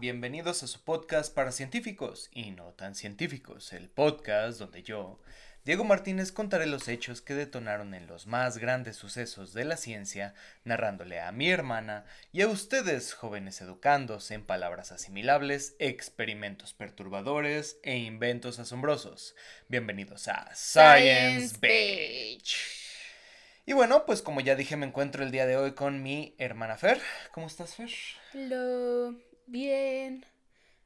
bienvenidos a su podcast para científicos y no tan científicos, el podcast donde yo, Diego Martínez, contaré los hechos que detonaron en los más grandes sucesos de la ciencia, narrándole a mi hermana y a ustedes, jóvenes educandos, en palabras asimilables, experimentos perturbadores e inventos asombrosos. Bienvenidos a Science, Beach. Y bueno, pues como ya dije, me encuentro el día de hoy con mi hermana Fer. ¿Cómo estás, Fer? Hola, bien.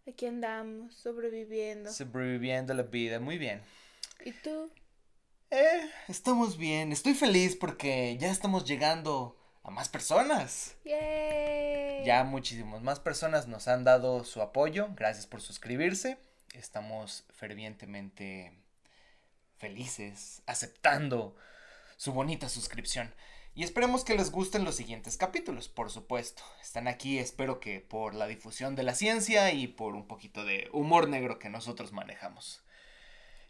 Aquí andamos, sobreviviendo. Sobreviviendo la vida, muy bien. ¿Y tú? Eh, estamos bien. Estoy feliz porque ya estamos llegando a más personas. ¡Yay! Ya muchísimas más personas nos han dado su apoyo. Gracias por suscribirse. Estamos fervientemente felices, aceptando su bonita suscripción. Y esperemos que les gusten los siguientes capítulos, por supuesto. Están aquí, espero que por la difusión de la ciencia y por un poquito de humor negro que nosotros manejamos.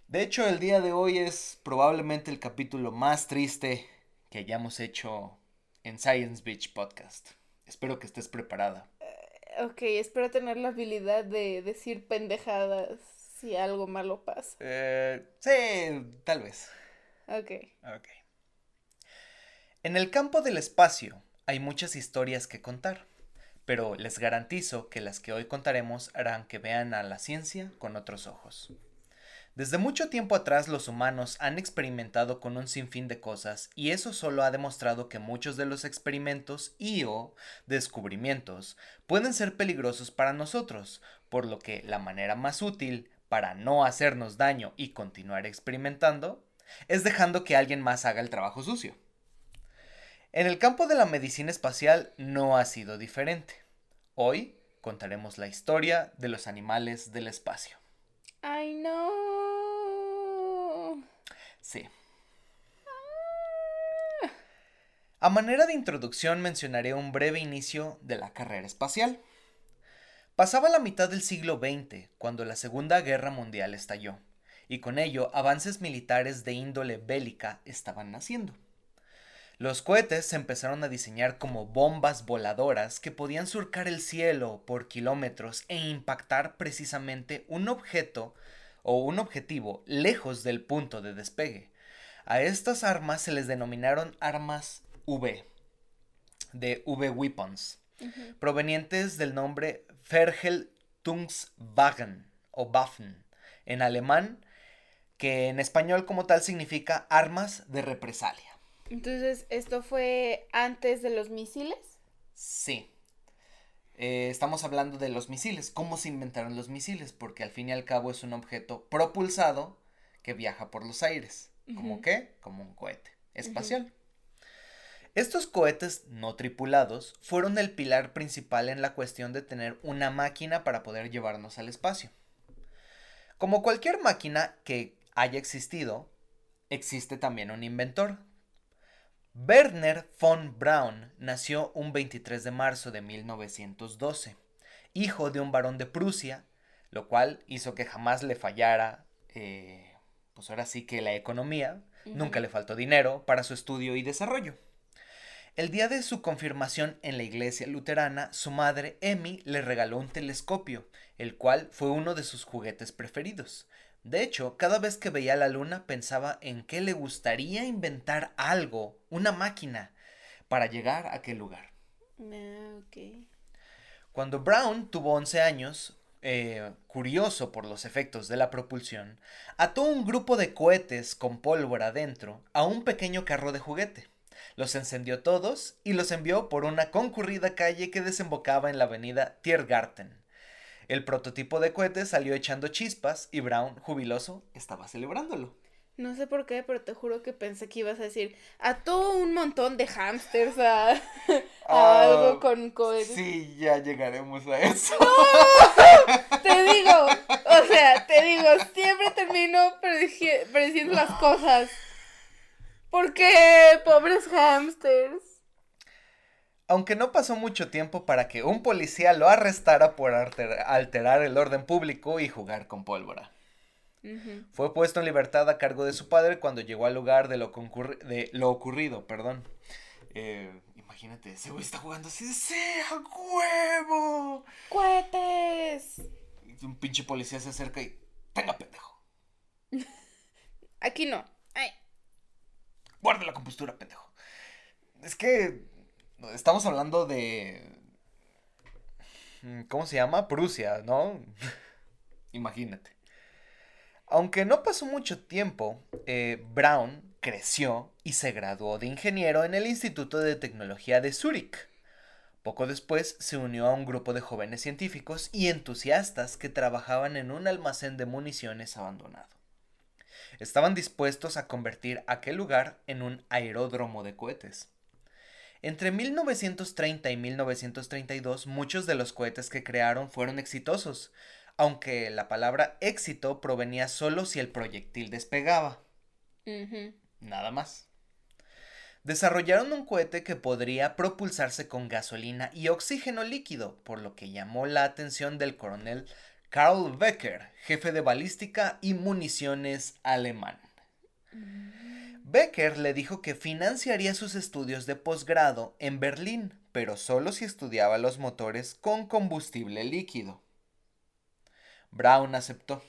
De hecho, el día de hoy es probablemente el capítulo más triste que hayamos hecho en Science Beach Podcast. Espero que estés preparada. Uh, ok, espero tener la habilidad de decir pendejadas si algo malo pasa. Eh, sí, tal vez. Ok. Ok. En el campo del espacio hay muchas historias que contar, pero les garantizo que las que hoy contaremos harán que vean a la ciencia con otros ojos. Desde mucho tiempo atrás los humanos han experimentado con un sinfín de cosas y eso solo ha demostrado que muchos de los experimentos y o descubrimientos pueden ser peligrosos para nosotros, por lo que la manera más útil para no hacernos daño y continuar experimentando es dejando que alguien más haga el trabajo sucio. En el campo de la medicina espacial no ha sido diferente. Hoy contaremos la historia de los animales del espacio. ¡Ay, no! Sí. A manera de introducción mencionaré un breve inicio de la carrera espacial. Pasaba la mitad del siglo XX cuando la Segunda Guerra Mundial estalló, y con ello avances militares de índole bélica estaban naciendo. Los cohetes se empezaron a diseñar como bombas voladoras que podían surcar el cielo por kilómetros e impactar precisamente un objeto o un objetivo lejos del punto de despegue. A estas armas se les denominaron armas V, de V-Weapons, provenientes del nombre Vergeltungswagen o Waffen en alemán, que en español como tal significa armas de represalia. Entonces, ¿esto fue antes de los misiles? Sí. Eh, estamos hablando de los misiles. ¿Cómo se inventaron los misiles? Porque al fin y al cabo es un objeto propulsado que viaja por los aires. ¿Cómo qué? Como un cohete espacial. Estos cohetes no tripulados fueron el pilar principal en la cuestión de tener una máquina para poder llevarnos al espacio. Como cualquier máquina que haya existido, existe también un inventor, Werner von Braun nació un 23 de marzo de 1912, hijo de un barón de Prusia, lo cual hizo que jamás le fallara, eh, pues ahora sí que la economía, nunca le faltó dinero para su estudio y desarrollo. El día de su confirmación en la iglesia luterana, su madre, Emmy, le regaló un telescopio, el cual fue uno de sus juguetes preferidos. De hecho, cada vez que veía la luna pensaba en que le gustaría inventar algo, una máquina, para llegar a aquel lugar. Ah, Cuando Brown tuvo 11 años, eh, curioso por los efectos de la propulsión, ató un grupo de cohetes con pólvora dentro a un pequeño carro de juguete. Los encendió todos y los envió por una concurrida calle que desembocaba en la avenida Tiergarten. El prototipo de cohete salió echando chispas y Brown, jubiloso, estaba celebrándolo. No sé por qué, pero te juro que pensé que ibas a decir, ató un montón de hámsters a, Ah, algo con cohetes. Sí, ya llegaremos a eso. Te digo, o sea, te digo, siempre termino prediciendo las cosas. ¿Por qué? Pobres hámsters. Aunque no pasó mucho tiempo para que un policía lo arrestara por alter- alterar el orden público y jugar con pólvora. Fue puesto en libertad a cargo de su padre cuando llegó al lugar de lo, concurri- de lo ocurrido. Perdón. Eh, imagínate, ese güey está jugando así de ¡Sí, a huevo! ¡Cohetes! es. Y un pinche policía se acerca y. Tenga, pendejo. Aquí no. Ay. Guarde la compostura, pendejo. Es que. Estamos hablando de. mm, ¿Cómo se llama? Prusia, ¿no? Imagínate. Aunque no pasó mucho tiempo, eh, Brown creció y se graduó de ingeniero en el Instituto de Tecnología de Zúrich. Poco después se unió a un grupo de jóvenes científicos y entusiastas que trabajaban en un almacén de municiones abandonado. Estaban dispuestos a convertir aquel lugar en un aeródromo de cohetes. Entre 1930 y 1932 muchos de los cohetes que crearon fueron exitosos, aunque la palabra éxito provenía solo si el proyectil despegaba. Nada más. Desarrollaron un cohete que podría propulsarse con gasolina y oxígeno líquido, por lo que llamó la atención del coronel Karl Becker, jefe de balística y municiones alemán. Becker le dijo que financiaría sus estudios de posgrado en Berlín, pero solo si estudiaba los motores con combustible líquido. Brown aceptó.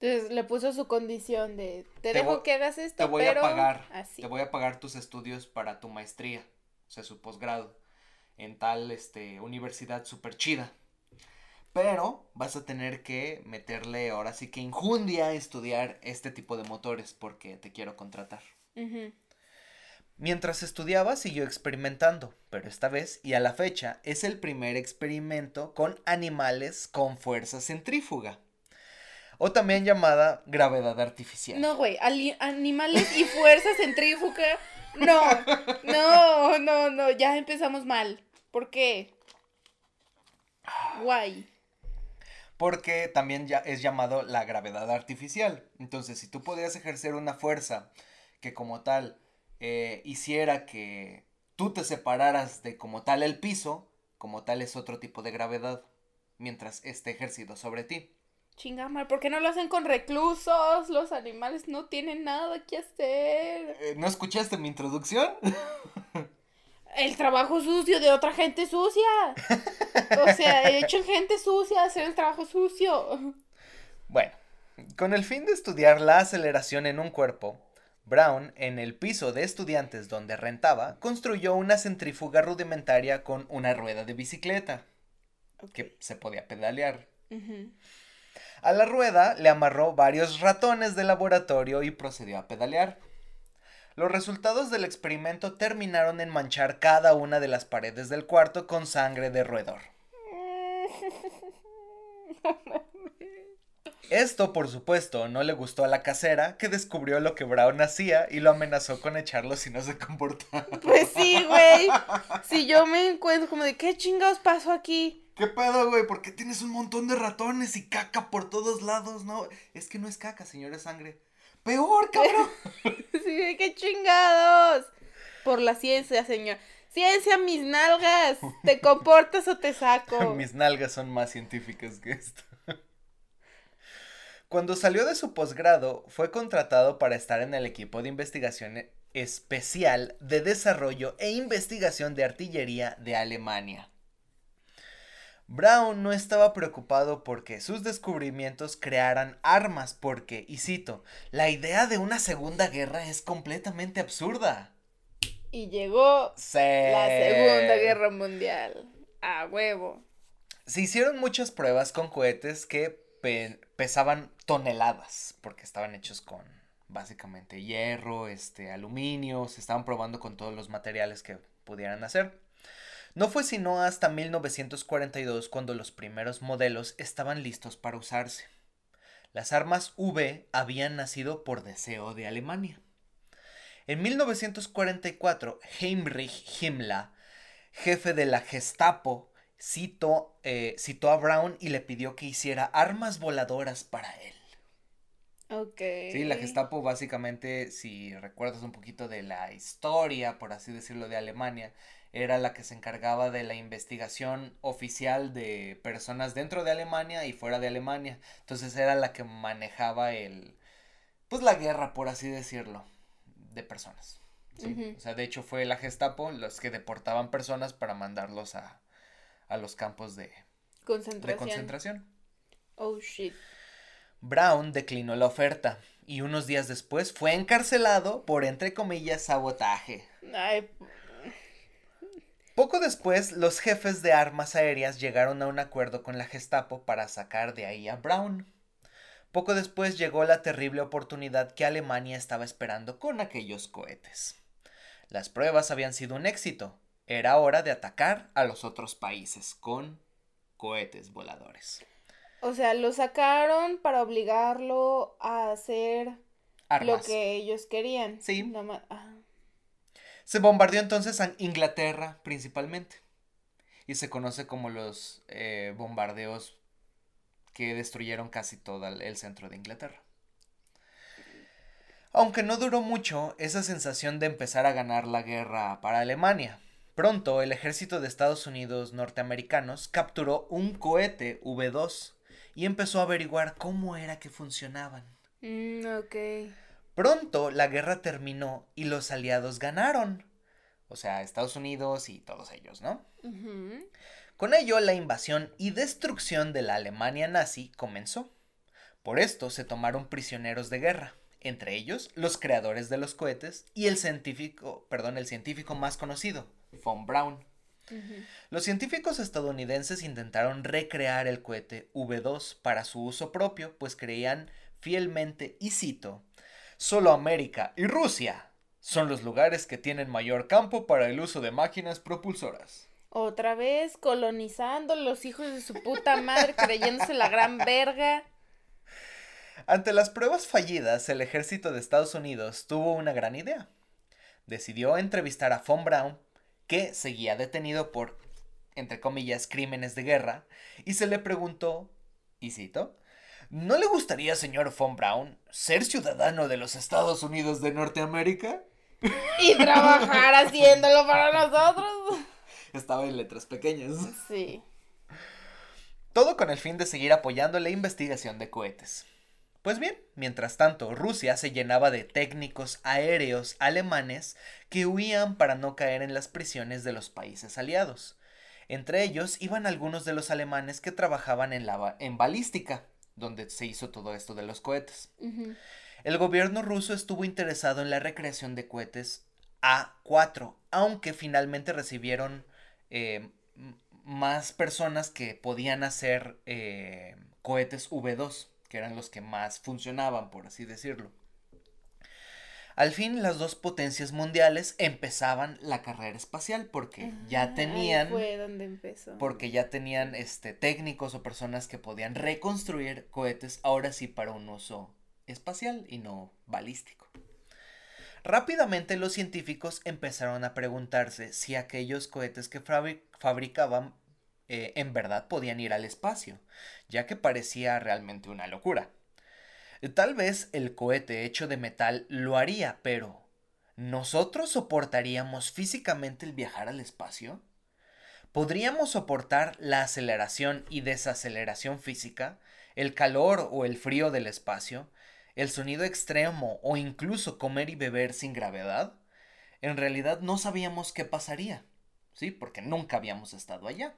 Entonces le puso su condición de te, Te dejo que hagas esto, Te voy pero a pagar. así. Te voy a pagar tus estudios para tu maestría, o sea, su posgrado, en tal este, universidad súper chida. Pero vas a tener que meterle ahora sí que injundia a estudiar este tipo de motores porque te quiero contratar. Mientras estudiaba siguió experimentando, pero esta vez y a la fecha es el primer experimento con animales con fuerza centrífuga, o también llamada gravedad artificial. No, güey, animales y fuerza centrífuga. No, no, no, no, ya empezamos mal. ¿Por qué? Guay. Porque también ya es llamado la gravedad artificial. Entonces, si tú podías ejercer una fuerza que como tal eh, hiciera que tú te separaras de como tal el piso, como tal es otro tipo de gravedad, mientras esté ejercido sobre ti. Chinga, mal, ¿por qué no lo hacen con reclusos? Los animales no tienen nada que hacer. Eh, ¿No escuchaste mi introducción? El trabajo sucio de otra gente sucia. O sea, he hecho gente sucia hacer el trabajo sucio. Bueno, con el fin de estudiar la aceleración en un cuerpo, Brown, en el piso de estudiantes donde rentaba, construyó una centrífuga rudimentaria con una rueda de bicicleta que se podía pedalear. A la rueda le amarró varios ratones de laboratorio y procedió a pedalear. Los resultados del experimento terminaron en manchar cada una de las paredes del cuarto con sangre de roedor. Esto, por supuesto, no le gustó a la casera, que descubrió lo que Brown hacía y lo amenazó con echarlo si no se comportaba. Pues sí, güey. Si yo me encuentro como de qué chingados pasó aquí. ¿Qué pedo, güey? ¿Por qué tienes un montón de ratones y caca por todos lados? No, es que no es caca, señor, es sangre. Peor, cabrón. Sí, qué chingados. Por la ciencia, señor. Ciencia, mis nalgas. ¿Te comportas o te saco? Mis nalgas son más científicas que esto. Cuando salió de su posgrado, fue contratado para estar en el equipo de investigación especial de desarrollo e investigación de artillería de Alemania. Brown no estaba preocupado porque sus descubrimientos crearan armas porque, y cito, la idea de una segunda guerra es completamente absurda. Y llegó Sí. la Segunda Guerra Mundial. A huevo. Se hicieron muchas pruebas con cohetes que pe- pesaban toneladas, porque estaban hechos con básicamente hierro, este, aluminio, se estaban probando con todos los materiales que pudieran hacer. No fue sino hasta 1942 cuando los primeros modelos estaban listos para usarse. Las armas V habían nacido por deseo de Alemania. En 1944, Heinrich Himmler, jefe de la Gestapo, citó, eh, citó a Brown y le pidió que hiciera armas voladoras para él. Ok. Sí, la Gestapo básicamente, si recuerdas un poquito de la historia, por así decirlo, de Alemania, era la que se encargaba de la investigación oficial de personas dentro de Alemania y fuera de Alemania. Entonces era la que manejaba el, pues la guerra, por así decirlo, de personas. ¿sí? O sea, de hecho fue la Gestapo los que deportaban personas para mandarlos a, a los campos de, de Concentración. concentración. Oh, shit. Brown declinó la oferta y unos días después fue encarcelado por, entre comillas, sabotaje. Ay, Poco después, los jefes de armas aéreas llegaron a un acuerdo con la Gestapo para sacar de ahí a Brown. Poco después llegó la terrible oportunidad que Alemania estaba esperando con aquellos cohetes. Las pruebas habían sido un éxito. Era hora de atacar a los otros países con cohetes voladores. o sea, lo sacaron para obligarlo a hacer lo que ellos querían. Sí. Ah. Se bombardeó entonces a Inglaterra principalmente. Y se conoce como los eh, bombardeos que destruyeron casi todo el centro de Inglaterra. Aunque no duró mucho esa sensación de empezar a ganar la guerra para Alemania. Pronto el ejército de Estados Unidos norteamericanos capturó un cohete V2 y empezó a averiguar cómo era que funcionaban. Mm, ok. Pronto la guerra terminó y los aliados ganaron. O sea, Estados Unidos y todos ellos, ¿no? Con ello, la invasión y destrucción de la Alemania nazi comenzó. Por esto se tomaron prisioneros de guerra, entre ellos los creadores de los cohetes y el científico, perdón, el científico más conocido, von Braun. Los científicos estadounidenses intentaron recrear el cohete V2 para su uso propio, pues creían fielmente, y cito, solo América y Rusia son los lugares que tienen mayor campo para el uso de máquinas propulsoras. Otra vez colonizando los hijos de su puta madre creyéndose la gran verga. Ante las pruebas fallidas, el ejército de Estados Unidos tuvo una gran idea. Decidió entrevistar a von Braun, que seguía detenido por, entre comillas, crímenes de guerra, y se le preguntó, y cito, ¿No le gustaría, señor von Braun, ser ciudadano de los Estados Unidos de Norteamérica? Y trabajar haciéndolo para nosotros. Estaba en letras pequeñas. Sí. Todo con el fin de seguir apoyando la investigación de cohetes. Pues bien, mientras tanto, Rusia se llenaba de técnicos aéreos alemanes que huían para no caer en las prisiones de los países aliados. Entre ellos iban algunos de los alemanes que trabajaban en, la en balística, donde se hizo todo esto de los cohetes. El gobierno ruso estuvo interesado en la recreación de cohetes A4, aunque finalmente recibieron eh, más personas que podían hacer eh, cohetes V2, que eran los que más funcionaban, por así decirlo. Al fin, las dos potencias mundiales empezaban la carrera espacial porque ya tenían Ahí fue donde empezó. porque ya tenían este técnicos o personas que podían reconstruir cohetes ahora sí para un uso espacial y no balístico. Rápidamente los científicos empezaron a preguntarse si aquellos cohetes que fabri- fabricaban eh, en verdad podían ir al espacio, ya que parecía realmente una locura. Tal vez el cohete hecho de metal lo haría, pero ¿nosotros soportaríamos físicamente el viajar al espacio? ¿Podríamos soportar la aceleración y desaceleración física, el calor o el frío del espacio, el sonido extremo o incluso comer y beber sin gravedad? En realidad no sabíamos qué pasaría, ¿sí? Porque nunca habíamos estado allá.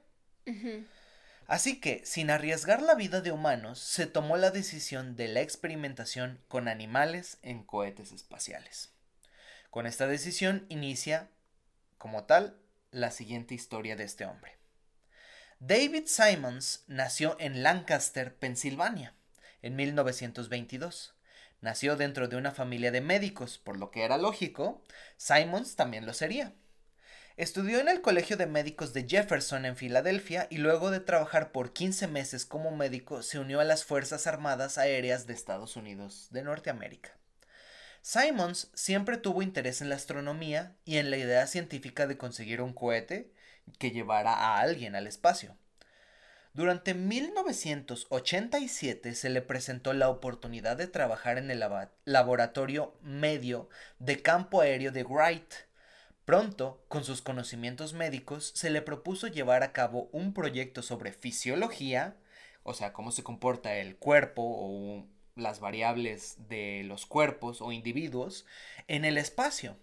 Así que, sin arriesgar la vida de humanos, se tomó la decisión de la experimentación con animales en cohetes espaciales. Con esta decisión inicia, como tal, la siguiente historia de este hombre. David Simons nació en Lancaster, Pensilvania, en 1922. Nació dentro de una familia de médicos, por lo que era lógico, Simons también lo sería. Estudió en el Colegio de Médicos de Jefferson en Filadelfia y luego de trabajar por 15 meses como médico se unió a las Fuerzas Armadas Aéreas de Estados Unidos de Norteamérica. Simons siempre tuvo interés en la astronomía y en la idea científica de conseguir un cohete que llevara a alguien al espacio. Durante 1987 se le presentó la oportunidad de trabajar en el laboratorio medio de campo aéreo de Wright. Pronto, con sus conocimientos médicos, se le propuso llevar a cabo un proyecto sobre fisiología, o sea, cómo se comporta el cuerpo o las variables de los cuerpos o individuos en el espacio.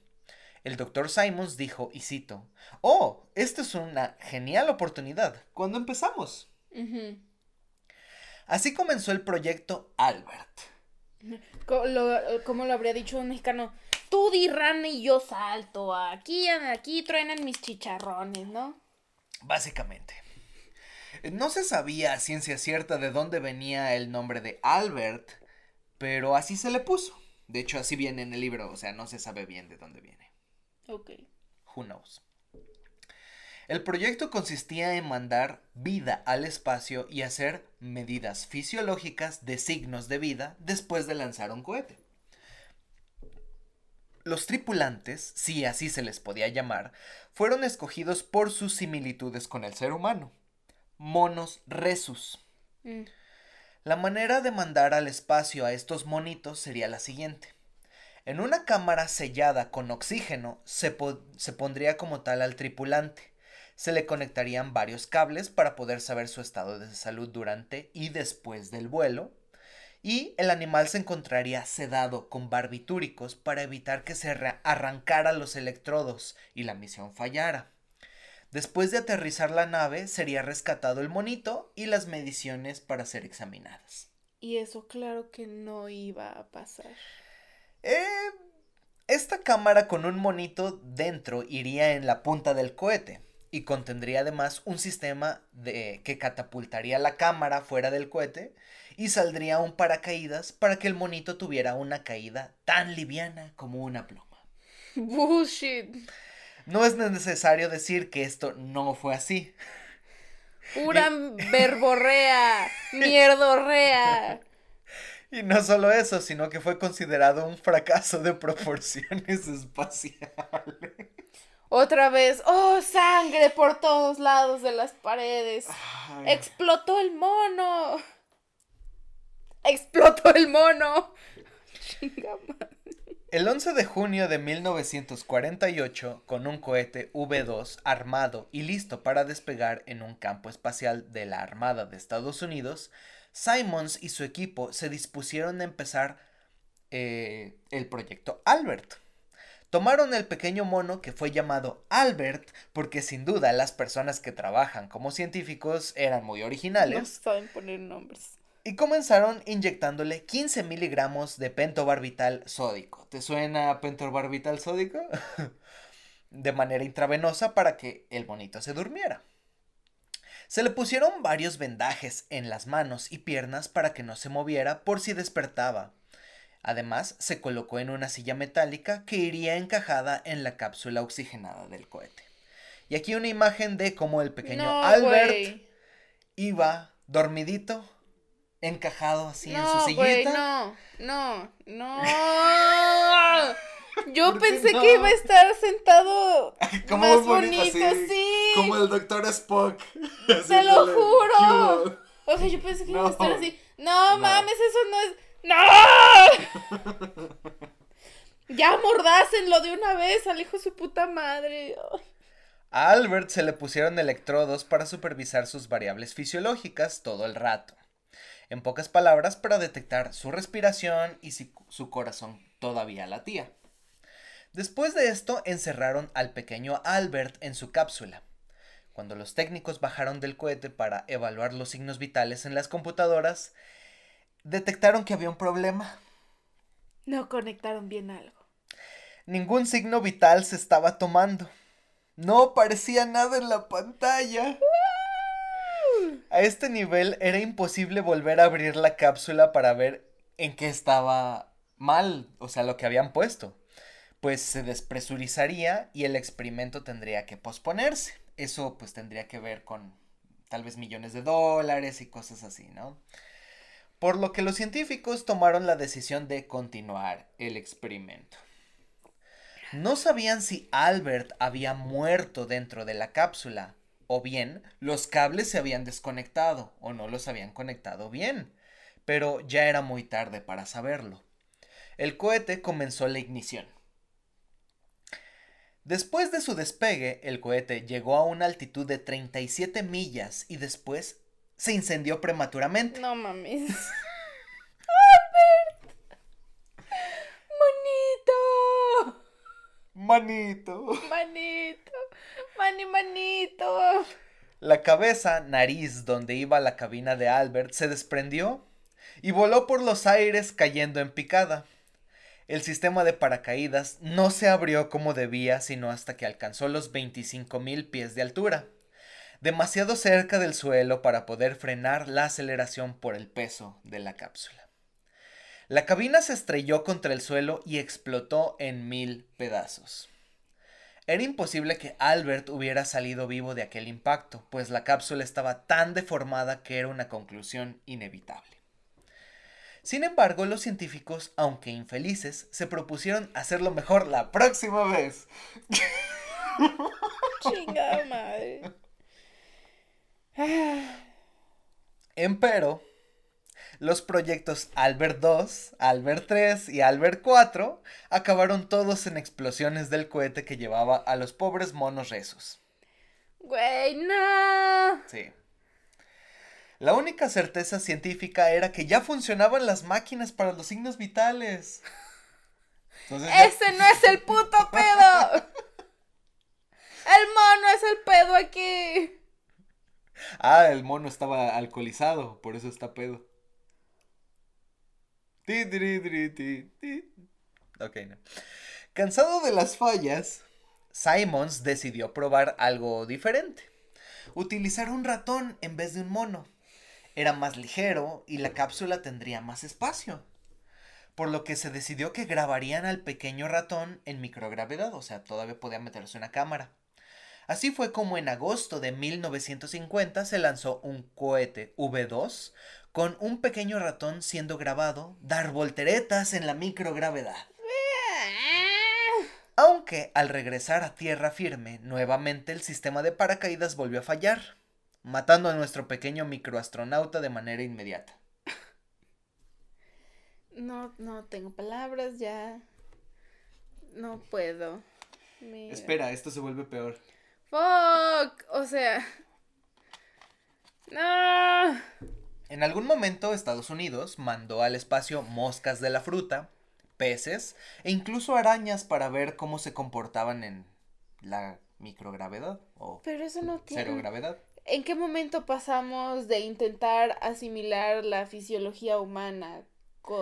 El doctor Simons dijo, y cito, Oh, esta es una genial oportunidad. ¿Cuándo empezamos? Así comenzó el proyecto Albert. Lo- Como lo habría dicho un mexicano, tú di rana y yo salto. Aquí, aquí truenan mis chicharrones, ¿no? Básicamente. No se sabía a ciencia cierta de dónde venía el nombre de Albert, pero así se le puso. De hecho, así viene en el libro, o sea, no se sabe bien de dónde viene. Ok. Who knows? El proyecto consistía en mandar vida al espacio y hacer medidas fisiológicas de signos de vida después de lanzar un cohete. Los tripulantes, si así se les podía llamar, fueron escogidos por sus similitudes con el ser humano. Monos resus. Mm. La manera de mandar al espacio a estos monitos sería la siguiente. En una cámara sellada con oxígeno se, po- se pondría como tal al tripulante. Se le conectarían varios cables para poder saber su estado de salud durante y después del vuelo. Y el animal se encontraría sedado con barbitúricos para evitar que se arra- arrancara los electrodos y la misión fallara. Después de aterrizar la nave, sería rescatado el monito y las mediciones para ser examinadas. Y eso claro que no iba a pasar. Eh, esta cámara con un monito dentro iría en la punta del cohete y contendría además un sistema de que catapultaría la cámara fuera del cohete y saldría un paracaídas para que el monito tuviera una caída tan liviana como una pluma. Bullshit. No es necesario decir que esto no fue así. Pura verborrea. Mierdorrea. Y no solo eso, sino que fue considerado un fracaso de proporciones espaciales. Otra vez. Oh, sangre por todos lados de las paredes. Explotó el mono. Explotó el mono. El 11 de junio de 1948, con un cohete V2 armado y listo para despegar en un campo espacial de la Armada de Estados Unidos, Simons y su equipo se dispusieron a empezar eh, el proyecto Albert. Tomaron el pequeño mono que fue llamado Albert porque sin duda las personas que trabajan como científicos eran muy No originales saben poner nombres. y comenzaron inyectándole 15 miligramos de pentobarbital sódico. ¿Te suena pentobarbital sódico? de manera intravenosa para que el monito se durmiera. Se le pusieron varios vendajes en las manos y piernas para que no se moviera por si despertaba. Además, se colocó en una silla metálica que iría encajada en la cápsula oxigenada del cohete. Y aquí una imagen de cómo el pequeño no, Albert iba dormidito, encajado así en su sillita. no, no, no. Yo ¿Por qué pensé no? que iba a estar sentado Como más bonito, bonito, así, sí. Como el doctor Spock. Te lo juro. O sea, yo pensé que iba a estar así. No, No. mames, eso no es. ¡No! ya mordácenlo de una vez al hijo de su puta madre. A Albert se le pusieron electrodos para supervisar sus variables fisiológicas todo el rato. En pocas palabras, para detectar su respiración y si su corazón todavía latía. Después de esto, encerraron al pequeño Albert en su cápsula. Cuando los técnicos bajaron del cohete para evaluar los signos vitales en las computadoras, detectaron que había un problema. No conectaron bien algo. Ningún signo vital se estaba tomando. No aparecía nada en la pantalla. A este nivel era imposible volver a abrir la cápsula para ver en qué estaba mal, o sea, lo que habían puesto. Pues se despresurizaría y el experimento tendría que posponerse. Eso pues tendría que ver con tal vez millones de dólares y cosas así, ¿no? Por lo que los científicos tomaron la decisión de continuar el experimento. No sabían si Albert había muerto dentro de la cápsula, o bien los cables se habían desconectado o no los habían conectado bien, pero ya era muy tarde para saberlo. El cohete comenzó la ignición. Después de su despegue, el cohete llegó a una altitud de 37 millas y después se incendió prematuramente. No mames. ¡Albert! ¡Manito! Manito. Manito. Mani, manito. La cabeza, nariz, donde iba la cabina de Albert, se desprendió y voló por los aires cayendo en picada. El sistema de paracaídas no se abrió como debía sino hasta que alcanzó los 25.000 pies de altura, demasiado cerca del suelo para poder frenar la aceleración por el peso de la cápsula. La cabina se estrelló contra el suelo y explotó en mil pedazos. Era imposible que Albert hubiera salido vivo de aquel impacto, pues la cápsula estaba tan deformada que era una conclusión inevitable. Sin embargo, los científicos, aunque infelices, se propusieron hacerlo mejor la próxima vez. Chingada madre. Empero, los proyectos Albert 2, Albert 3 y Albert 4 acabaron todos en explosiones del cohete que llevaba a los pobres monos rezos. Güey, no. Sí. La única certeza científica era que ya funcionaban las máquinas para los signos vitales. Ese no es el puto pedo. El mono es el pedo aquí. Ah, el mono estaba alcoholizado, por eso está pedo. Ok, no. Cansado de las fallas, Simons decidió probar algo diferente. Utilizar un ratón en vez de un mono era más ligero y la cápsula tendría más espacio. Por lo que se decidió que grabarían al pequeño ratón en microgravedad, o sea, todavía podía meterse una cámara. Así fue como en agosto de 1950 se lanzó un cohete V2 con un pequeño ratón siendo grabado dar volteretas en la microgravedad. Aunque al regresar a tierra firme, nuevamente el sistema de paracaídas volvió a fallar matando a nuestro pequeño microastronauta de manera inmediata. No, no tengo palabras ya. No puedo. Espera, esto se vuelve peor. Fuck, o sea. No. En algún momento Estados Unidos mandó al espacio moscas de la fruta, peces e incluso arañas para ver cómo se comportaban en la microgravedad o Pero eso no tiene... cero gravedad. ¿En qué momento pasamos de intentar asimilar la fisiología humana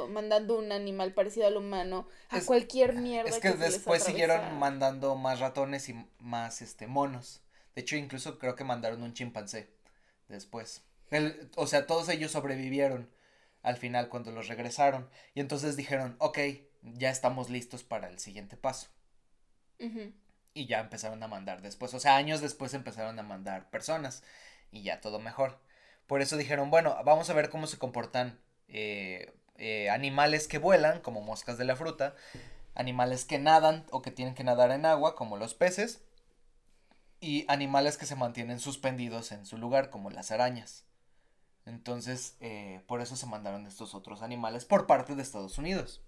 mandando un animal parecido al humano a cualquier mierda? Es que, después siguieron mandando más ratones y más este monos. De hecho, incluso creo que mandaron un chimpancé después. o sea, todos ellos sobrevivieron al final cuando los regresaron. Y entonces dijeron, ok, ya estamos listos para el siguiente paso y ya empezaron a mandar después. O sea, años después empezaron a mandar personas y ya todo mejor. Por eso dijeron, bueno, vamos a ver cómo se comportan eh, eh, animales que vuelan, como moscas de la fruta, animales que nadan o que tienen que nadar en agua, como los peces, y animales que se mantienen suspendidos en su lugar, como las arañas. Entonces, eh, por eso se mandaron estos otros animales por parte de Estados Unidos.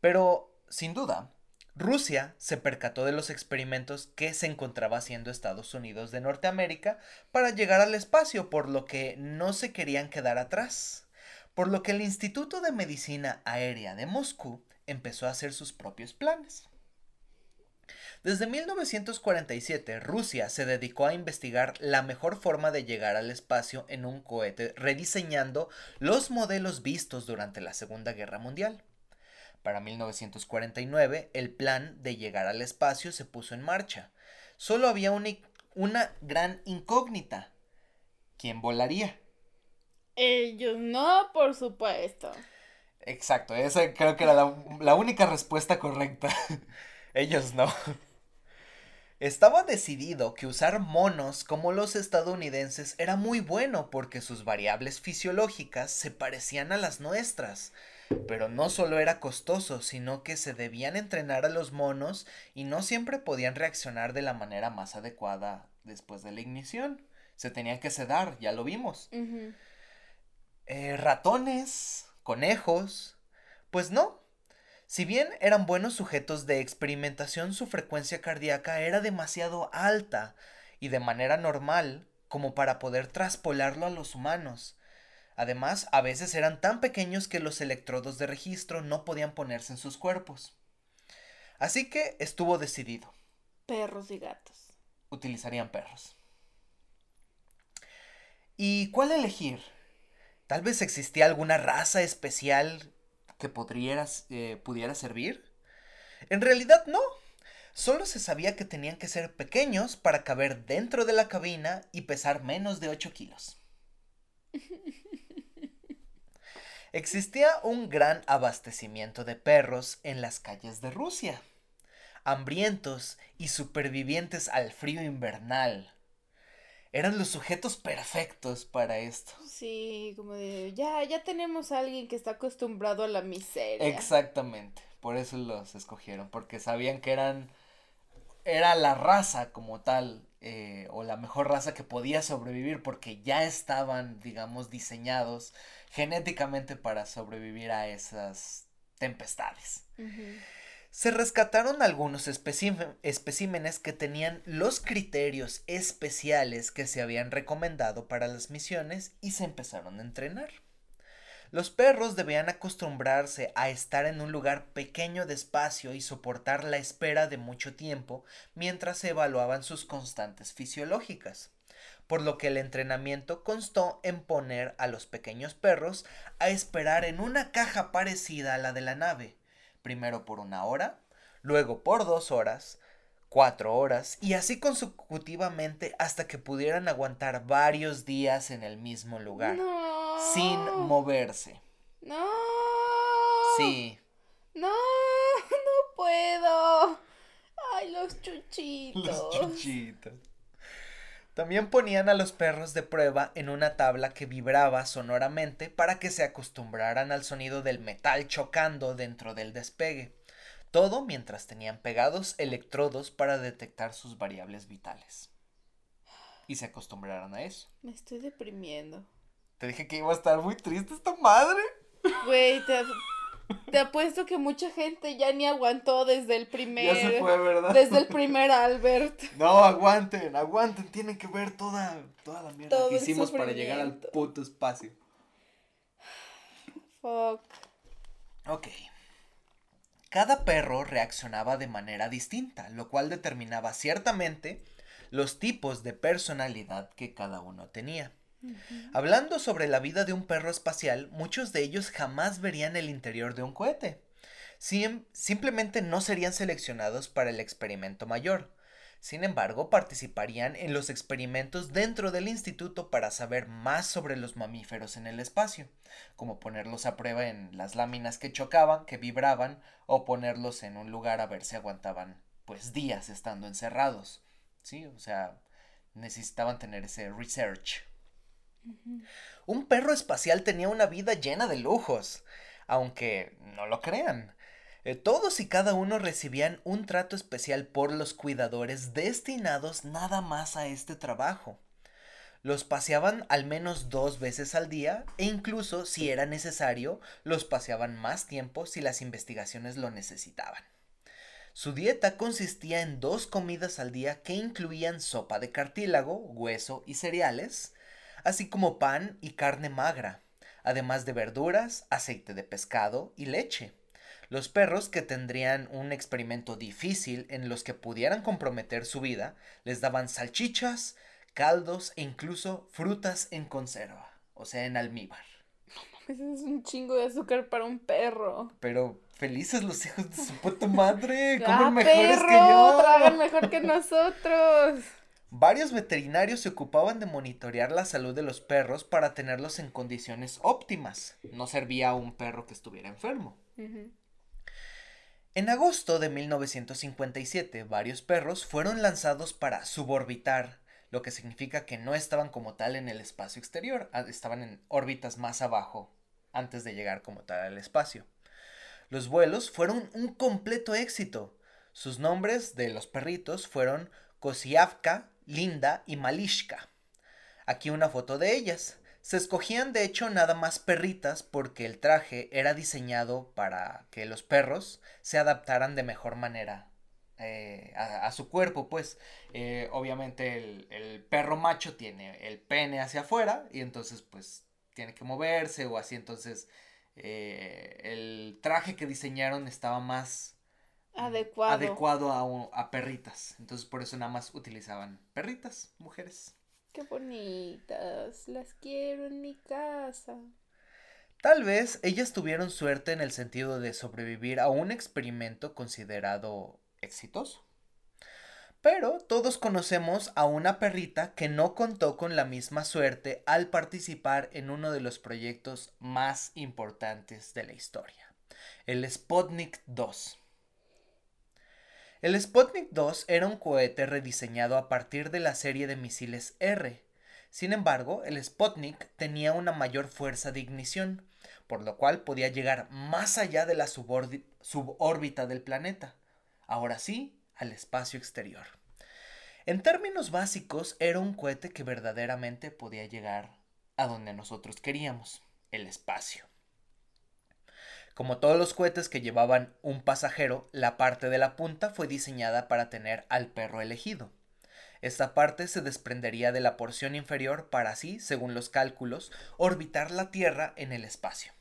Pero, sin duda, Rusia se percató de los experimentos que se encontraba haciendo Estados Unidos de Norteamérica para llegar al espacio, por lo que no se querían quedar atrás. Por lo que el Instituto de Medicina Aérea de Moscú empezó a hacer sus propios planes. Desde 1947, Rusia se dedicó a investigar la mejor forma de llegar al espacio en un cohete, rediseñando los modelos vistos durante la Segunda Guerra Mundial. Para 1949, el plan de llegar al espacio se puso en marcha. Solo había una, gran incógnita. ¿Quién volaría? Ellos no, por supuesto. Exacto, esa creo que era la, la única respuesta correcta. Ellos no. Estaba decidido que usar monos como los estadounidenses era muy bueno porque sus variables fisiológicas se parecían a las nuestras. Pero no solo era costoso, sino que se debían entrenar a los monos y no siempre podían reaccionar de la manera más adecuada después de la ignición. Se tenían que sedar, ya lo vimos. Eh, ratones, conejos, pues no. Si bien eran buenos sujetos de experimentación, su frecuencia cardíaca era demasiado alta y de manera normal como para poder traspolarlo a los humanos. Además, a veces eran tan pequeños que los electrodos de registro no podían ponerse en sus cuerpos. Así que estuvo decidido. Perros y gatos. Utilizarían perros. ¿Y cuál elegir? Tal vez existía alguna raza especial que podrías, eh, pudiera servir. En realidad no. Solo se sabía que tenían que ser pequeños para caber dentro de la cabina y pesar menos de 8 kilos. Existía un gran abastecimiento de perros en las calles de Rusia, hambrientos y supervivientes al frío invernal. Eran los sujetos perfectos para esto. Sí, como de, ya, ya tenemos a alguien que está acostumbrado a la miseria. Exactamente, por eso los escogieron, porque sabían que eran, era la raza como tal, eh, o la mejor raza que podía sobrevivir, porque ya estaban, digamos, diseñados genéticamente para sobrevivir a esas tempestades. Se rescataron algunos especímenes que tenían los criterios especiales que se habían recomendado para las misiones y se empezaron a entrenar. Los perros debían acostumbrarse a estar en un lugar pequeño de espacio y soportar la espera de mucho tiempo mientras se evaluaban sus constantes fisiológicas, por lo que el entrenamiento constó en poner a los pequeños perros a esperar en una caja parecida a la de la nave, primero por una hora, luego por dos horas, cuatro horas y así consecutivamente hasta que pudieran aguantar varios días en el mismo lugar, sin moverse. No. Sí. No, no puedo. Ay, los chuchitos. Los chuchitos. También ponían a los perros de prueba en una tabla que vibraba sonoramente para que se acostumbraran al sonido del metal chocando dentro del despegue. Todo mientras tenían pegados electrodos para detectar sus variables vitales. Y se acostumbraran a eso. Me estoy deprimiendo. Te dije que iba a estar muy triste esta madre. Güey, te, te apuesto que mucha gente ya ni aguantó desde el primer. Ya se fue, ¿verdad? Desde el primer Albert. No, aguanten, aguanten. Tienen que ver toda, toda la mierda que hicimos para llegar al puto espacio. Fuck. Ok. Cada perro reaccionaba de manera distinta, lo cual determinaba ciertamente los tipos de personalidad que cada uno tenía. Hablando sobre la vida de un perro espacial, muchos de ellos jamás verían el interior de un cohete. simplemente no serían seleccionados para el experimento mayor. Sin embargo, participarían en los experimentos dentro del instituto para saber más sobre los mamíferos en el espacio, como ponerlos a prueba en las láminas que chocaban, que vibraban, o ponerlos en un lugar a ver si aguantaban pues días estando encerrados. Sí, o sea, necesitaban tener ese research. Un perro espacial tenía una vida llena de lujos, aunque no lo crean. Eh, todos y cada uno recibían un trato especial por los cuidadores destinados nada más a este trabajo. Los paseaban al menos dos veces al día e incluso, si era necesario, los paseaban más tiempo si las investigaciones lo necesitaban. Su dieta consistía en dos comidas al día que incluían sopa de cartílago, hueso y cereales, así como pan y carne magra, además de verduras, aceite de pescado y leche. Los perros que tendrían un experimento difícil en los que pudieran comprometer su vida les daban salchichas, caldos e incluso frutas en conserva, o sea, en almíbar. No es un chingo de azúcar para un perro. Pero felices los hijos de su puta madre, comen ah, mejores que yo. Tragan mejor que nosotros. Varios veterinarios se ocupaban de monitorear la salud de los perros para tenerlos en condiciones óptimas. No servía a un perro que estuviera enfermo. En agosto de 1957, varios perros fueron lanzados para suborbitar, lo que significa que no estaban como tal en el espacio exterior, ah, estaban en órbitas más abajo antes de llegar como tal al espacio. Los vuelos fueron un completo éxito. Sus nombres de los perritos fueron Kosiavka, Linda y Malishka. Aquí una foto de ellas. Se escogían de hecho nada más perritas porque el traje era diseñado para que los perros se adaptaran de mejor manera eh, a, su cuerpo, pues eh, obviamente el, perro macho tiene el pene hacia afuera y entonces pues tiene que moverse o así, entonces eh, el traje que diseñaron estaba más adecuado, adecuado a, a perritas, entonces por eso nada más utilizaban perritas, mujeres. Qué bonitas, las quiero en mi casa. Tal vez ellas tuvieron suerte en el sentido de sobrevivir a un experimento considerado exitoso. Pero todos conocemos a una perrita que no contó con la misma suerte al participar en uno de los proyectos más importantes de la historia, el Sputnik 2. El Sputnik 2 era un cohete rediseñado a partir de la serie de misiles R. Sin embargo, el Sputnik tenía una mayor fuerza de ignición, por lo cual podía llegar más allá de la subórbita del planeta. Ahora sí, al espacio exterior. En términos básicos, era un cohete que verdaderamente podía llegar a donde nosotros queríamos, el espacio. Como todos los cohetes que llevaban un pasajero, la parte de la punta fue diseñada para tener al perro elegido. Esta parte se desprendería de la porción inferior para así, según los cálculos, orbitar la Tierra en el espacio.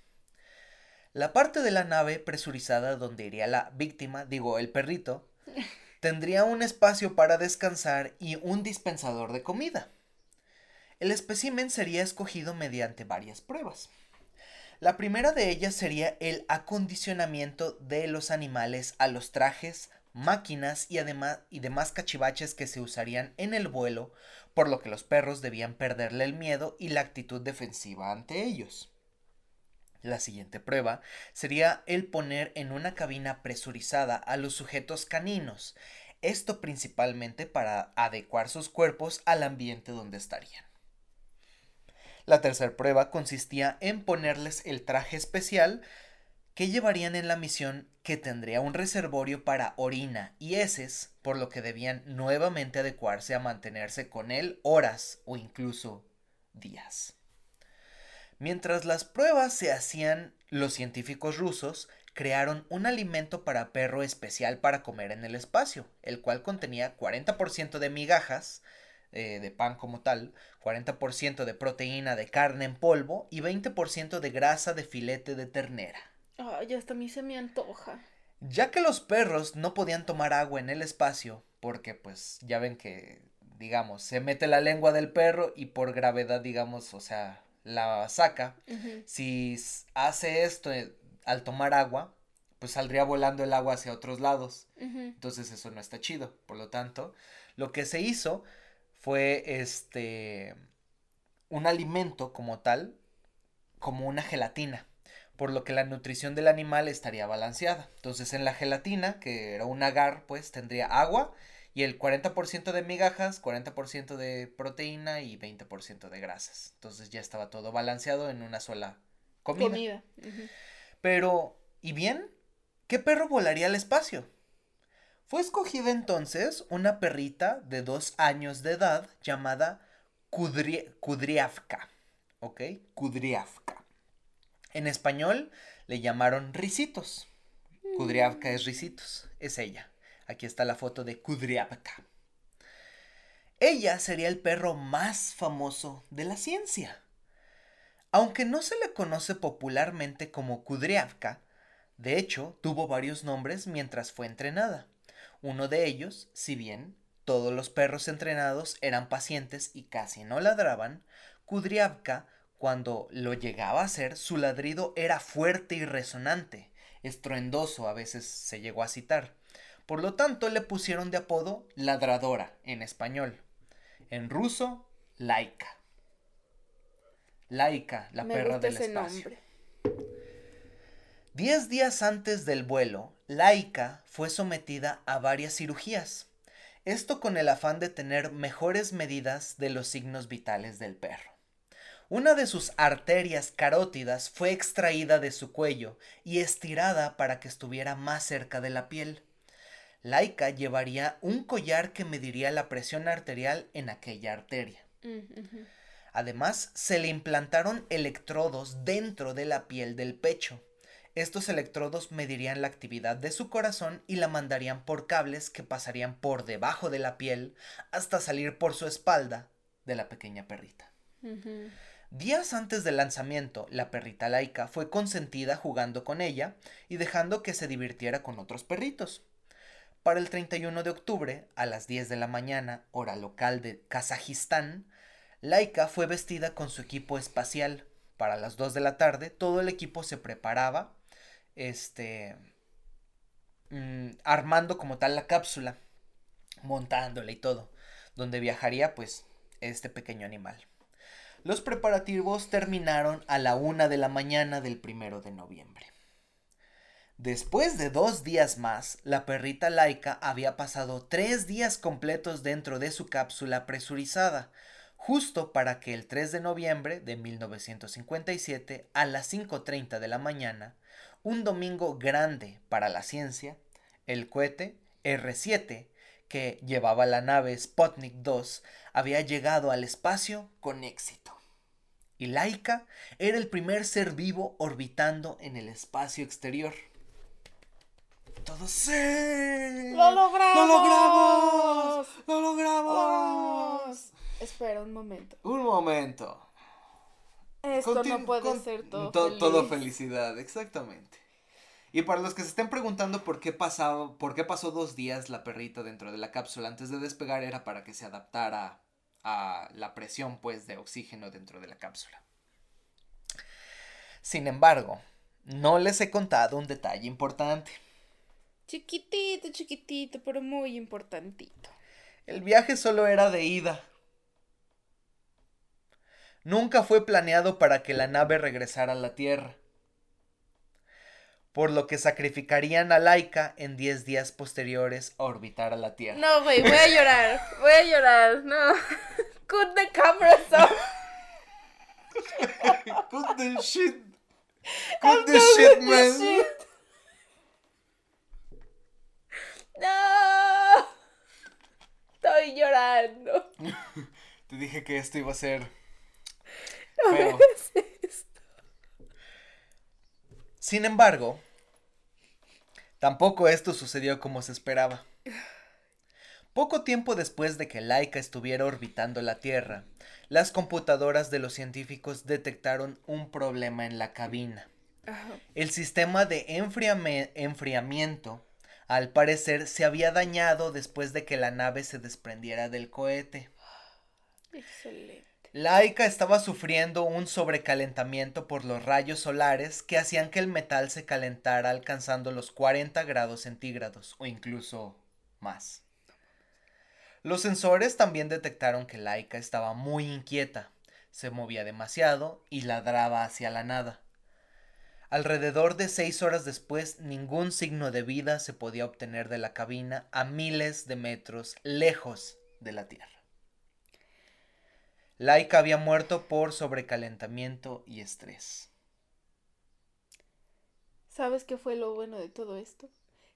La parte de la nave presurizada donde iría la víctima, digo el perrito, tendría un espacio para descansar y un dispensador de comida. El espécimen sería escogido mediante varias pruebas. La primera de ellas sería el acondicionamiento de los animales a los trajes, máquinas y, y demás cachivaches que se usarían en el vuelo, por lo que los perros debían perderle el miedo y la actitud defensiva ante ellos. La siguiente prueba sería el poner en una cabina presurizada a los sujetos caninos, esto principalmente para adecuar sus cuerpos al ambiente donde estarían. La tercera prueba consistía en ponerles el traje especial que llevarían en la misión que tendría un reservorio para orina y heces, por lo que debían nuevamente adecuarse a mantenerse con él horas o incluso días. Mientras las pruebas se hacían, los científicos rusos crearon un alimento para perro especial para comer en el espacio, el cual contenía 40% de migajas, eh, de pan como tal, 40% de proteína de carne en polvo y 20% de grasa de filete de ternera. Ay, hasta a mí se me antoja. Ya que los perros no podían tomar agua en el espacio, porque pues ya ven que, digamos, se mete la lengua del perro y por gravedad, digamos, o sea, la saca. Si hace esto eh, al tomar agua, pues saldría volando el agua hacia otros lados. Entonces eso no está chido. Por lo tanto, lo que se hizo fue este un alimento como tal, como una gelatina, por lo que la nutrición del animal estaría balanceada. Entonces en la gelatina, que era un agar, pues tendría agua y el 40% de migajas, 40% de proteína y 20% de grasas. Entonces ya estaba todo balanceado en una sola comida. comida. Pero, ¿y bien? ¿Qué perro volaría al espacio? Fue escogida entonces una perrita de dos años de edad llamada Kudriavka. ¿Ok? Kudriavka. En español le llamaron Risitos. Kudriavka es Risitos. Es ella. Aquí está la foto de Kudriavka. Ella sería el perro más famoso de la ciencia. Aunque no se le conoce popularmente como Kudriavka, de hecho tuvo varios nombres mientras fue entrenada. Uno de ellos, si bien todos los perros entrenados eran pacientes y casi no ladraban, Kudriavka, cuando lo llegaba a hacer, su ladrido era fuerte y resonante, estruendoso a veces se llegó a citar. Por lo tanto, le pusieron de apodo ladradora en español. En ruso, Laika. Laika, la perra del espacio. Diez días antes del vuelo, Laika fue sometida a varias cirugías, esto con el afán de tener mejores medidas de los signos vitales del perro. Una de sus arterias carótidas fue extraída de su cuello y estirada para que estuviera más cerca de la piel. Laika llevaría un collar que mediría la presión arterial en aquella arteria. Mm, Además, se le implantaron electrodos dentro de la piel del pecho estos electrodos medirían la actividad de su corazón y la mandarían por cables que pasarían por debajo de la piel hasta salir por su espalda de la pequeña perrita. Días antes del lanzamiento, la perrita laica fue consentida jugando con ella y dejando que se divirtiera con otros perritos. Para el 31 de octubre, a las 10 de la mañana, hora local de Kazajistán, Laika fue vestida con su equipo espacial. Para las 2 de la tarde, todo el equipo se preparaba, este, mm, armando como tal la cápsula, montándola y todo, donde viajaría pues este pequeño animal. Los preparativos terminaron a la una de la mañana del primero de noviembre. Después de dos días más, la perrita laica había pasado tres días completos dentro de su cápsula presurizada, justo para que el 3 de noviembre de 1957, a las 5.30 de la mañana, un domingo grande para la ciencia, el cohete R7, que llevaba la nave Sputnik 2, había llegado al espacio con éxito. Y Laika era el primer ser vivo orbitando en el espacio exterior. Todos sí. ¡Lo logramos! ¡Lo logramos! ¡Lo logramos! Espera un momento. Un momento. Esto Continu- no puede ser todo. to- todo felicidad, exactamente. Y para los que se estén preguntando por qué pasó, por qué pasó dos días la perrita dentro de la cápsula antes de despegar, era para que se adaptara a la presión, pues, de oxígeno dentro de la cápsula. Sin embargo, no les he contado un detalle importante. Chiquitito, chiquitito, pero muy importantito. El viaje solo era de ida. Nunca fue planeado para que la nave regresara a la Tierra. Por lo que sacrificarían a Laika en 10 días posteriores a orbitar a la Tierra. No, güey, voy a llorar. Voy a llorar. No. Cut the cameras off. Cut the shit. Cut the shit, man. shit. No. Estoy llorando. Te dije que esto iba a ser No feo. hagas esto. Sin embargo, tampoco esto sucedió como se esperaba. Poco tiempo después de que Laika estuviera orbitando la Tierra, las computadoras de los científicos detectaron un problema en la cabina. El sistema de enfriame- enfriamiento, al parecer, se había dañado después de que la nave se desprendiera del cohete. Excelente. Laika estaba sufriendo un sobrecalentamiento por los rayos solares que hacían que el metal se calentara alcanzando los 40 grados centígrados o incluso más. Los sensores también detectaron que Laika estaba muy inquieta, se movía demasiado y ladraba hacia la nada. Alrededor de seis horas después, ningún signo de vida se podía obtener de la cabina a miles de metros lejos de la Tierra. Laika había muerto por sobrecalentamiento y estrés. ¿Sabes qué fue lo bueno de todo esto?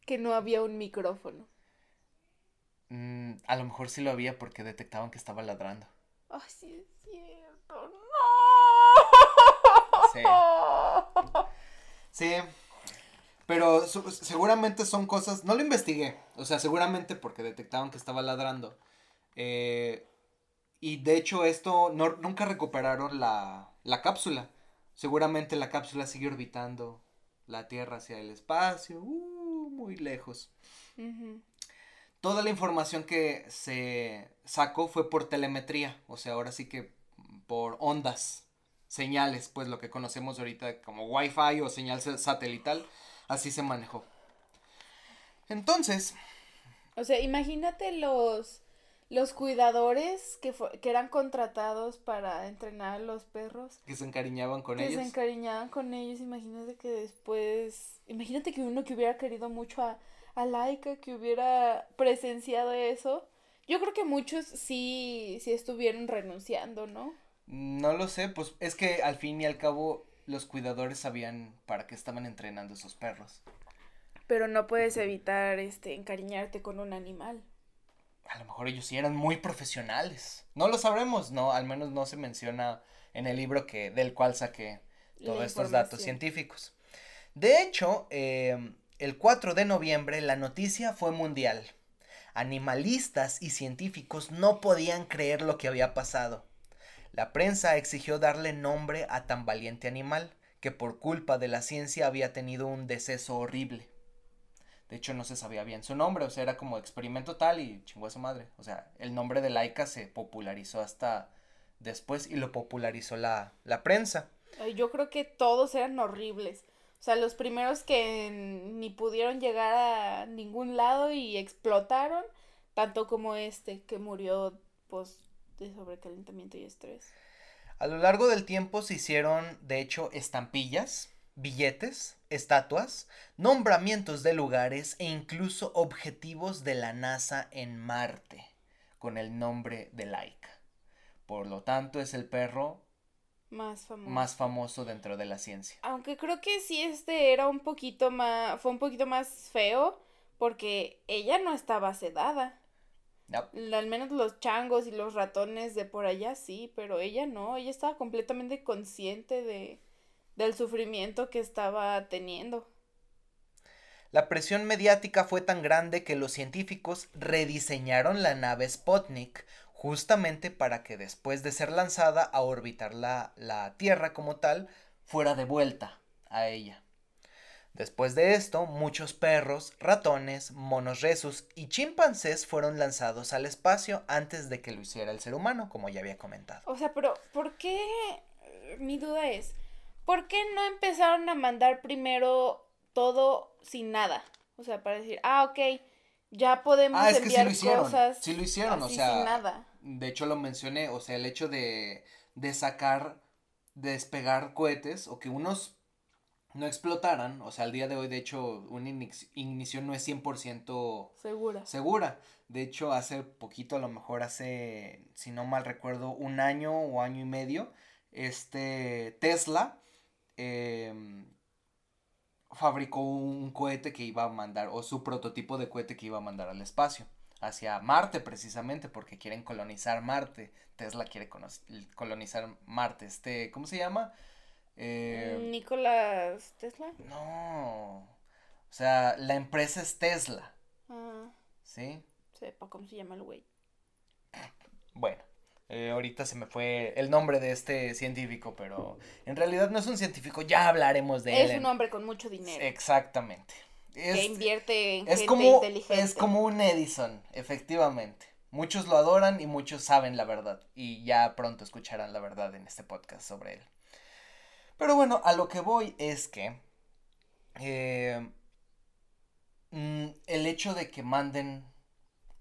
Que no había un micrófono. Mm, a lo mejor sí lo había porque detectaban que estaba ladrando. Ay, sí es cierto. Sí. ¡No! Sí. Pero su- seguramente son cosas. No lo investigué. O sea, seguramente porque detectaban que estaba ladrando. Eh, y de hecho, esto no, nunca recuperaron la, la cápsula. Seguramente la cápsula sigue orbitando la Tierra hacia el espacio. uh, muy lejos. Toda la información que se sacó fue por telemetría, o sea, ahora sí que por ondas, señales, pues lo que conocemos ahorita como Wi-Fi o señal sa- satelital, así se manejó. Entonces, O sea, imagínate los, los cuidadores que, que eran contratados para entrenar a los perros. que se encariñaban con que se ellos. encariñaban con ellos, imagínate que después, imagínate que uno que hubiera querido mucho a, a Laika, que hubiera presenciado eso, yo creo que muchos sí, sí estuvieron renunciando, ¿no? No lo sé, pues es que al fin y al cabo los cuidadores sabían para qué estaban entrenando esos perros. Pero no puedes evitar, este, encariñarte con un animal. A lo mejor ellos sí eran muy profesionales. No lo sabremos, no, al menos no se menciona en el libro que del cual saqué todos estos datos científicos. De hecho, eh, el 4 de noviembre la noticia fue mundial. Animalistas y científicos no podían creer lo que había pasado. La prensa exigió darle nombre a tan valiente animal que por culpa de la ciencia había tenido un deceso horrible. De hecho, no se sabía bien su nombre, o sea, era como experimento tal y chingó a su madre. O sea, el nombre de Laika se popularizó hasta después y lo popularizó la, la prensa. Yo creo que todos eran horribles. O sea, los primeros que ni pudieron llegar a ningún lado y explotaron, tanto como este que murió pues de sobrecalentamiento y estrés. A lo largo del tiempo se hicieron, de hecho, estampillas, billetes, estatuas, nombramientos de lugares e incluso objetivos de la NASA en Marte, con el nombre de Laika. Por lo tanto, es el perro más famoso. más famoso dentro de la ciencia. Aunque creo que sí este era un poquito más, fue un poquito más feo, porque ella no estaba sedada. Al menos los changos y los ratones de por allá sí, pero ella no, ella estaba completamente consciente de, del sufrimiento que estaba teniendo. La presión mediática fue tan grande que los científicos rediseñaron la nave Sputnik justamente para que después de ser lanzada a orbitar la, la Tierra como tal, fuera de vuelta a ella. Después de esto, muchos perros, ratones, monos resus y chimpancés fueron lanzados al espacio antes de que lo hiciera el ser humano, como ya había comentado. O sea, pero ¿por qué? Mi duda es, ¿por qué no empezaron a mandar primero todo sin nada? O sea, para decir, ah, ok, ya podemos ah, es enviar que sí lo hicieron. cosas. Sí lo hicieron, o sea. Sin nada. De hecho, lo mencioné, o sea, el hecho de, de sacar, de despegar cohetes, o que unos no explotaran, o sea, al día de hoy, de hecho, una ignición no es 100% segura. segura. De hecho, hace poquito, a lo mejor hace, si no mal recuerdo, un año o año y medio, este Tesla em, fabricó un cohete que iba a mandar, o su prototipo de cohete que iba a mandar al espacio, hacia Marte precisamente, porque quieren colonizar Marte. Tesla quiere colonizar Marte. Este, ¿cómo se llama? Eh, Nicolás Tesla. No. O sea, la empresa es Tesla. Ah. ¿Sí? Sepa cómo se llama el güey. Bueno. Eh, ahorita se me fue el nombre de este científico, pero en realidad no es un científico, ya hablaremos de él. Es un hombre con mucho dinero. Exactamente. que invierte en es gente como, inteligente. Es como un Edison, efectivamente. Muchos lo adoran y muchos saben la verdad. Y ya pronto escucharán la verdad en este podcast sobre él. Pero bueno, a lo que voy es que eh, mm, el hecho de que manden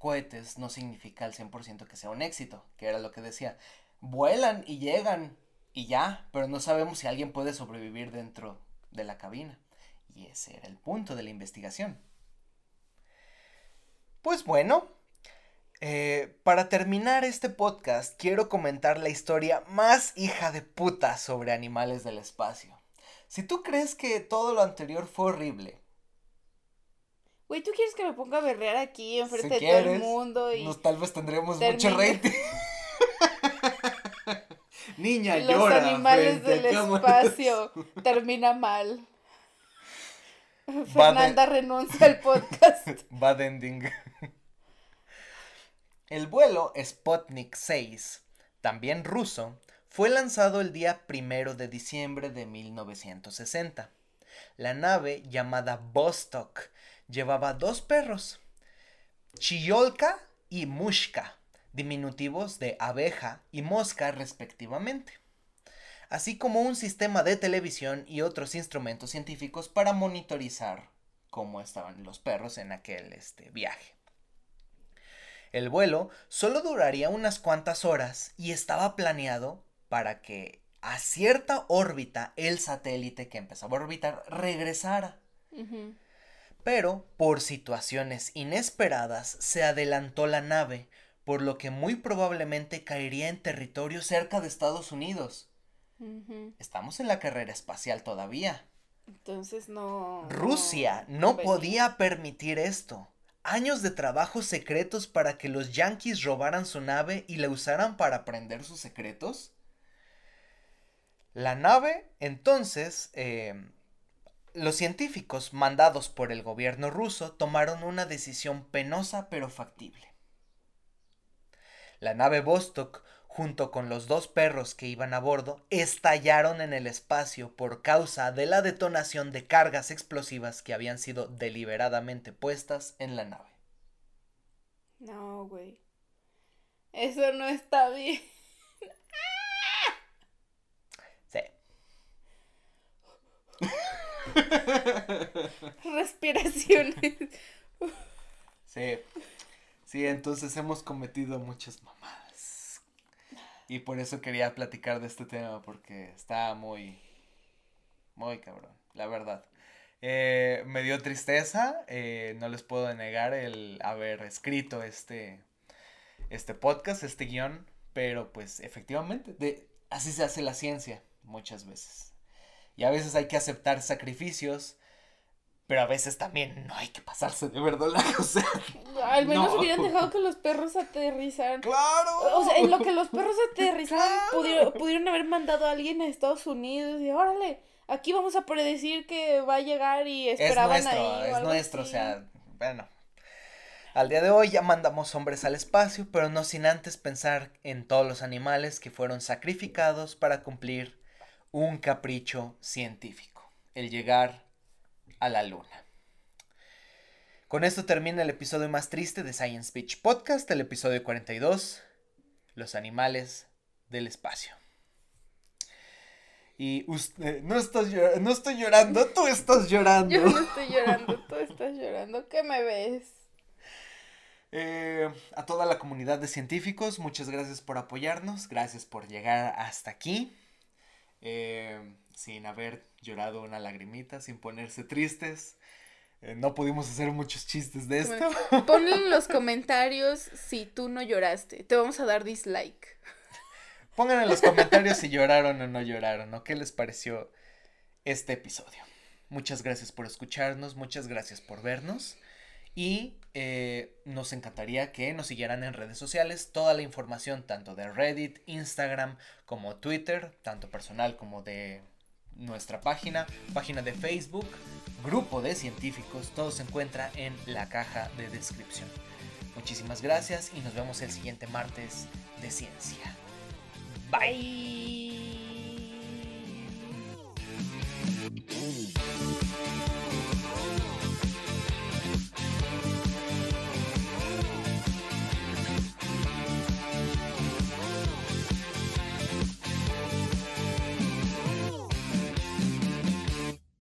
cohetes no significa al 100% que sea un éxito, que era lo que decía. Vuelan y llegan y ya, pero no sabemos si alguien puede sobrevivir dentro de la cabina. Y ese era el punto de la investigación. Pues bueno, eh, para terminar este podcast, quiero comentar la historia más hija de puta sobre animales del espacio. Si tú crees que todo lo anterior fue horrible. Güey, ¿tú quieres que me ponga a berrear aquí enfrente de todo el mundo? Y tal vez tendremos mucho rating. Niña Los animales del espacio termina mal. Fernanda renuncia al podcast. Bad ending. El vuelo Sputnik 6, también ruso, fue lanzado el día primero de diciembre de 1960. La nave, llamada Vostok, llevaba dos perros, Chiyolka y Mushka, diminutivos de abeja y mosca respectivamente, así como un sistema de televisión y otros instrumentos científicos para monitorizar cómo estaban los perros en aquel este, viaje. El vuelo solo duraría unas cuantas horas y estaba planeado para que a cierta órbita el satélite que empezaba a orbitar regresara. Pero, por situaciones inesperadas, se adelantó la nave, por lo que muy probablemente caería en territorio cerca de Estados Unidos. Estamos en la carrera espacial todavía. Entonces no. Rusia no podía permitir esto años de trabajos secretos para que los yankees robaran su nave y la usaran para aprender sus secretos? La nave, entonces, em, los científicos mandados por el gobierno ruso tomaron una decisión penosa pero factible. La nave Vostok, junto con los dos perros que iban a bordo, estallaron en el espacio por causa de la detonación de cargas explosivas que habían sido deliberadamente puestas en la nave. No, güey. Eso no está bien. Respiraciones. Sí. Sí, entonces hemos cometido muchas mamadas. Y por eso quería platicar de este tema, porque está muy, muy cabrón, la verdad. Eh, me dio tristeza, eh, no les puedo negar el haber escrito este, este podcast, este guion, pero pues efectivamente, así se hace la ciencia muchas veces. Y a veces hay que aceptar sacrificios, pero a veces también no hay que pasarse de verdad. O sea, Al menos hubieran dejado que los perros aterrizaran. ¡Claro! O sea, en lo que los perros aterrizaban, pudieron, pudieron haber mandado a alguien a Estados Unidos y órale, aquí vamos a predecir que va a llegar y esperaban es nuestro, ahí. o Es algo nuestro, así. o sea, bueno. Al día de hoy ya mandamos hombres al espacio, pero no sin antes pensar en todos los animales que fueron sacrificados para cumplir un capricho científico, el llegar a la luna. Con esto termina el episodio más triste de Science Beach Podcast, el episodio 42, los animales del espacio. Y usted, no, estás llor- no estoy llorando, tú estás llorando. Yo no estoy llorando, tú estás llorando. ¿Qué me ves? Eh, a toda la comunidad de científicos, muchas gracias por apoyarnos, gracias por llegar hasta aquí, eh, sin haber llorado una lagrimita, sin ponerse tristes. Eh, no pudimos hacer muchos chistes de esto. Ponle en los comentarios si tú no lloraste. Te vamos a dar dislike. Pongan en los comentarios si lloraron o no lloraron, o qué les pareció este episodio. Muchas gracias por escucharnos, muchas gracias por vernos. Y eh, nos encantaría que nos siguieran en redes sociales. Toda la información, tanto de Reddit, Instagram como Twitter, tanto personal como de nuestra página, página de Facebook, grupo de científicos, todo se encuentra en la caja de descripción. Muchísimas gracias y nos vemos el siguiente martes de ciencia. Bye.